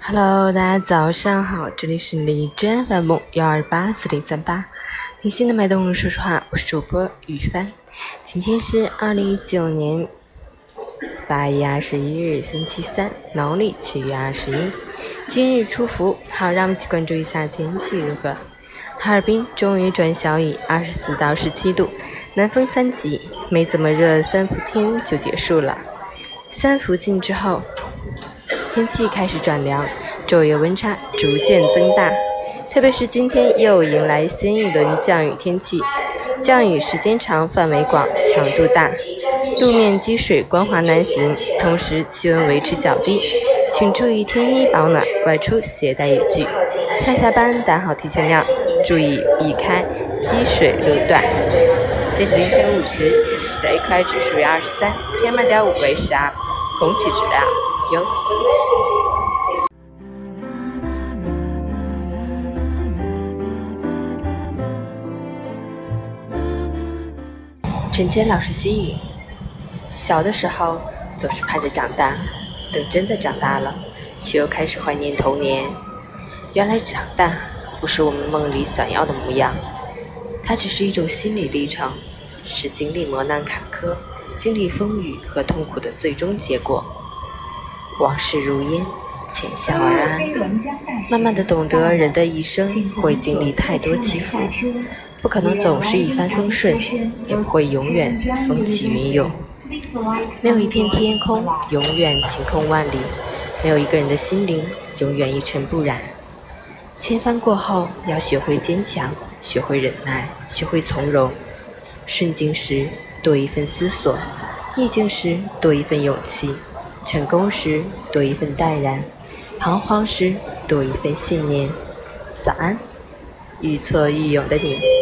Hello，大家早上好，这里是李真 FM 幺二八四零三八，听心的脉动，说实话，我是主播雨帆。今天是二零一九年八月二十一日，星期三，农历七月二十一，今日出伏。好，让我们去关注一下天气如何。哈尔滨终于转小雨，二十四到十七度，南风三级，没怎么热，三伏天就结束了。三伏近之后。天气开始转凉，昼夜温差逐渐增大，特别是今天又迎来新一轮降雨天气，降雨时间长、范围广、强度大，路面积水光滑难行，同时气温维持较低，请注意添衣保暖，外出携带雨具。上下班打好提前量，注意避开积水路段。截止凌晨五时，市的 AQI 指数为二十三，PM2.5 为十二，空气质量优。陈坚老师心语：小的时候总是盼着长大，等真的长大了，却又开始怀念童年。原来长大不是我们梦里想要的模样，它只是一种心理历程，是经历磨难坎坷、经历风雨和痛苦的最终结果。往事如烟，浅笑而安。慢慢的懂得，人的一生会经历太多起伏。不可能总是一帆风顺，也不会永远风起云涌。没有一片天空永远晴空万里，没有一个人的心灵永远一尘不染。千帆过后，要学会坚强，学会忍耐，学会从容。顺境时多一份思索，逆境时多一份勇气，成功时多一份淡然，彷徨时多一份信念。早安，愈挫愈勇的你。